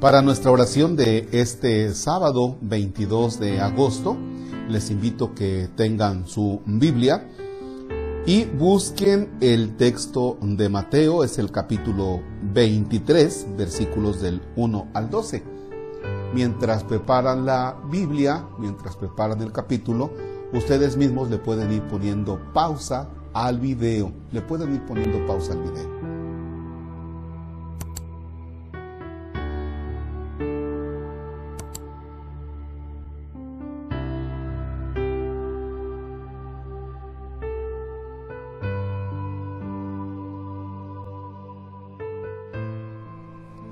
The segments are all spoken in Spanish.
Para nuestra oración de este sábado 22 de agosto, les invito que tengan su Biblia y busquen el texto de Mateo, es el capítulo 23, versículos del 1 al 12. Mientras preparan la Biblia, mientras preparan el capítulo, ustedes mismos le pueden ir poniendo pausa al video, le pueden ir poniendo pausa al video.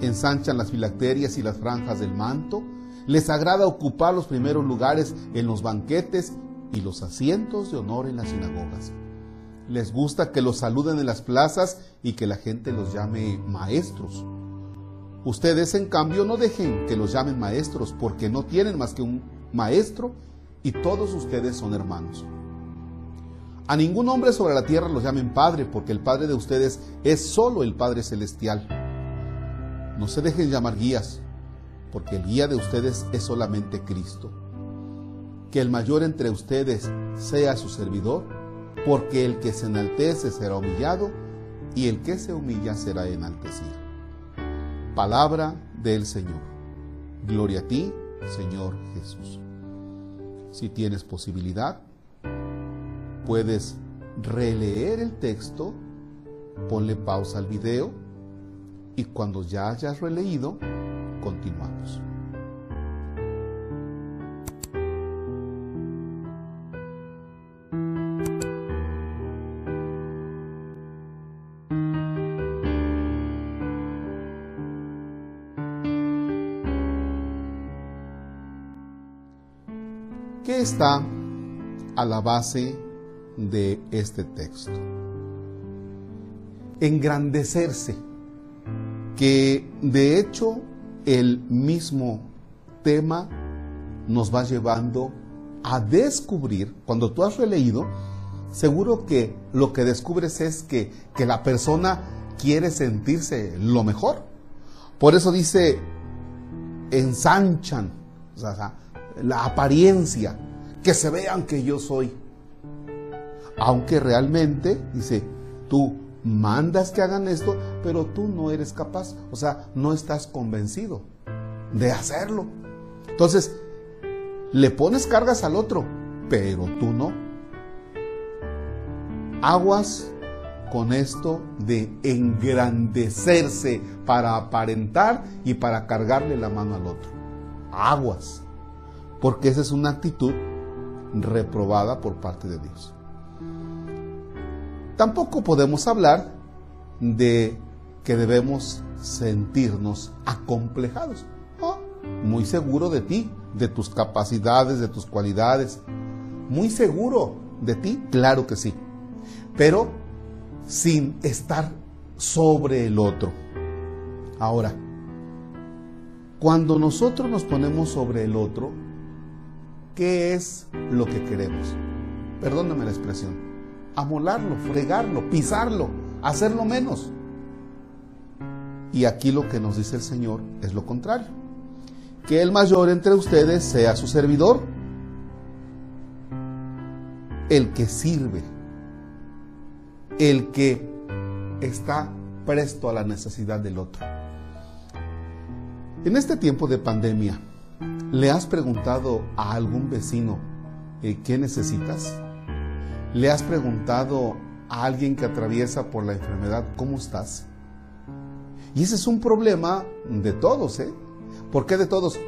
ensanchan las filacterias y las franjas del manto, les agrada ocupar los primeros lugares en los banquetes y los asientos de honor en las sinagogas. Les gusta que los saluden en las plazas y que la gente los llame maestros. Ustedes, en cambio, no dejen que los llamen maestros porque no tienen más que un maestro y todos ustedes son hermanos. A ningún hombre sobre la tierra los llamen Padre porque el Padre de ustedes es solo el Padre Celestial. No se dejen llamar guías, porque el guía de ustedes es solamente Cristo. Que el mayor entre ustedes sea su servidor, porque el que se enaltece será humillado y el que se humilla será enaltecido. Palabra del Señor. Gloria a ti, Señor Jesús. Si tienes posibilidad, puedes releer el texto, ponle pausa al video y cuando ya hayas releído, continuamos. ¿Qué está a la base de este texto? Engrandecerse que de hecho el mismo tema nos va llevando a descubrir, cuando tú has releído, seguro que lo que descubres es que, que la persona quiere sentirse lo mejor. Por eso dice, ensanchan la apariencia, que se vean que yo soy. Aunque realmente, dice, tú mandas que hagan esto, pero tú no eres capaz, o sea, no estás convencido de hacerlo. Entonces, le pones cargas al otro, pero tú no. Aguas con esto de engrandecerse para aparentar y para cargarle la mano al otro. Aguas. Porque esa es una actitud reprobada por parte de Dios. Tampoco podemos hablar de que debemos sentirnos acomplejados. muy seguro de ti, de tus capacidades, de tus cualidades. Muy seguro de ti, claro que sí. Pero sin estar sobre el otro. Ahora, cuando nosotros nos ponemos sobre el otro, ¿qué es lo que queremos? Perdóname la expresión amolarlo, fregarlo, pisarlo, hacerlo menos. Y aquí lo que nos dice el Señor es lo contrario. Que el mayor entre ustedes sea su servidor, el que sirve, el que está presto a la necesidad del otro. En este tiempo de pandemia, ¿le has preguntado a algún vecino eh, qué necesitas? ¿Le has preguntado a alguien que atraviesa por la enfermedad cómo estás? Y ese es un problema de todos, ¿eh? ¿Por qué de todos?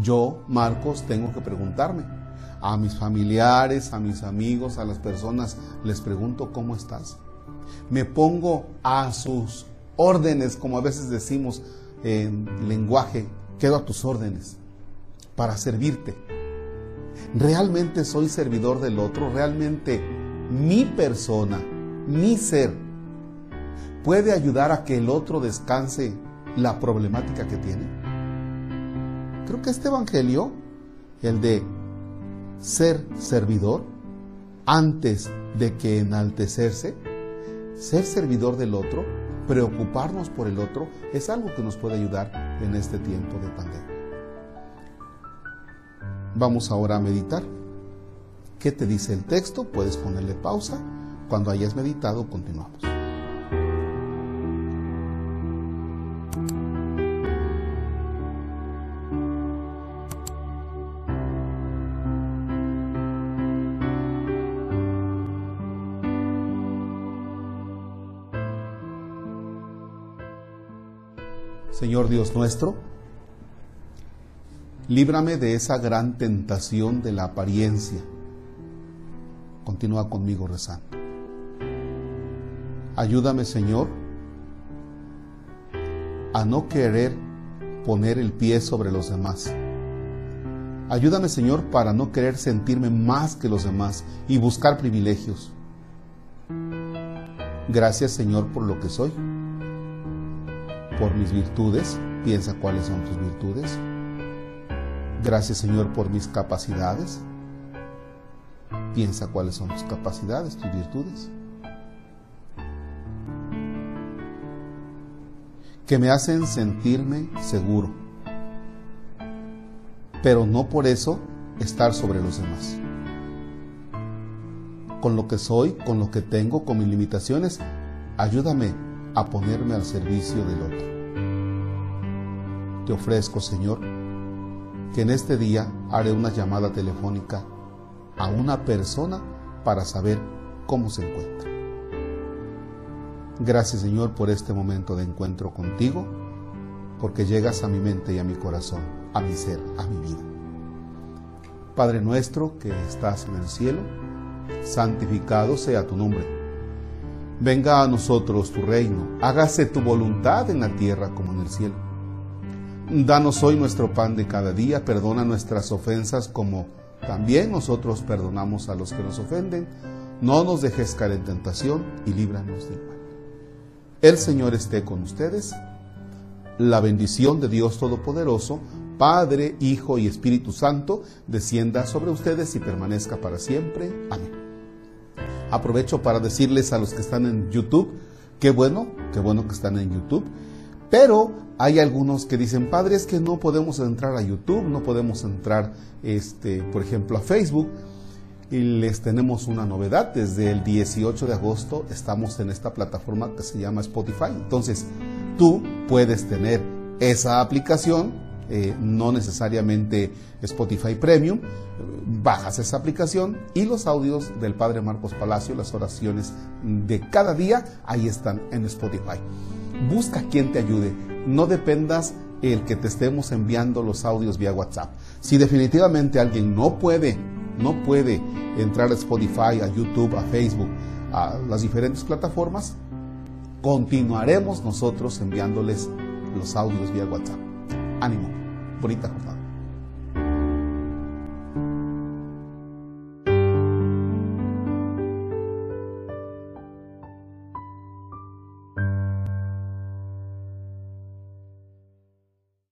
Yo, Marcos, tengo que preguntarme. A mis familiares, a mis amigos, a las personas, les pregunto cómo estás. Me pongo a sus órdenes, como a veces decimos, en lenguaje, quedo a tus órdenes para servirte. ¿Realmente soy servidor del otro? ¿Realmente mi persona, mi ser, puede ayudar a que el otro descanse la problemática que tiene? Creo que este Evangelio, el de ser servidor, antes de que enaltecerse, ser servidor del otro, preocuparnos por el otro, es algo que nos puede ayudar en este tiempo de pandemia. Vamos ahora a meditar. ¿Qué te dice el texto? Puedes ponerle pausa. Cuando hayas meditado, continuamos. Señor Dios nuestro, líbrame de esa gran tentación de la apariencia. Continúa conmigo rezando. Ayúdame, Señor, a no querer poner el pie sobre los demás. Ayúdame, Señor, para no querer sentirme más que los demás y buscar privilegios. Gracias, Señor, por lo que soy por mis virtudes, piensa cuáles son tus virtudes. Gracias Señor por mis capacidades, piensa cuáles son tus capacidades, tus virtudes. Que me hacen sentirme seguro, pero no por eso estar sobre los demás. Con lo que soy, con lo que tengo, con mis limitaciones, ayúdame a ponerme al servicio del otro. Te ofrezco, Señor, que en este día haré una llamada telefónica a una persona para saber cómo se encuentra. Gracias, Señor, por este momento de encuentro contigo, porque llegas a mi mente y a mi corazón, a mi ser, a mi vida. Padre nuestro que estás en el cielo, santificado sea tu nombre Venga a nosotros tu reino, hágase tu voluntad en la tierra como en el cielo. Danos hoy nuestro pan de cada día, perdona nuestras ofensas como también nosotros perdonamos a los que nos ofenden. No nos dejes caer en tentación y líbranos del mal. El Señor esté con ustedes. La bendición de Dios Todopoderoso, Padre, Hijo y Espíritu Santo, descienda sobre ustedes y permanezca para siempre. Amén. Aprovecho para decirles a los que están en YouTube, qué bueno, qué bueno que están en YouTube. Pero hay algunos que dicen, padre, es que no podemos entrar a YouTube, no podemos entrar, este, por ejemplo, a Facebook. Y les tenemos una novedad, desde el 18 de agosto estamos en esta plataforma que se llama Spotify. Entonces, tú puedes tener esa aplicación eh, no necesariamente Spotify Premium, bajas esa aplicación y los audios del Padre Marcos Palacio, las oraciones de cada día, ahí están en Spotify. Busca quien te ayude, no dependas el que te estemos enviando los audios vía WhatsApp. Si definitivamente alguien no puede, no puede entrar a Spotify, a YouTube, a Facebook, a las diferentes plataformas, continuaremos nosotros enviándoles los audios vía WhatsApp. Ánimo bonita jornada.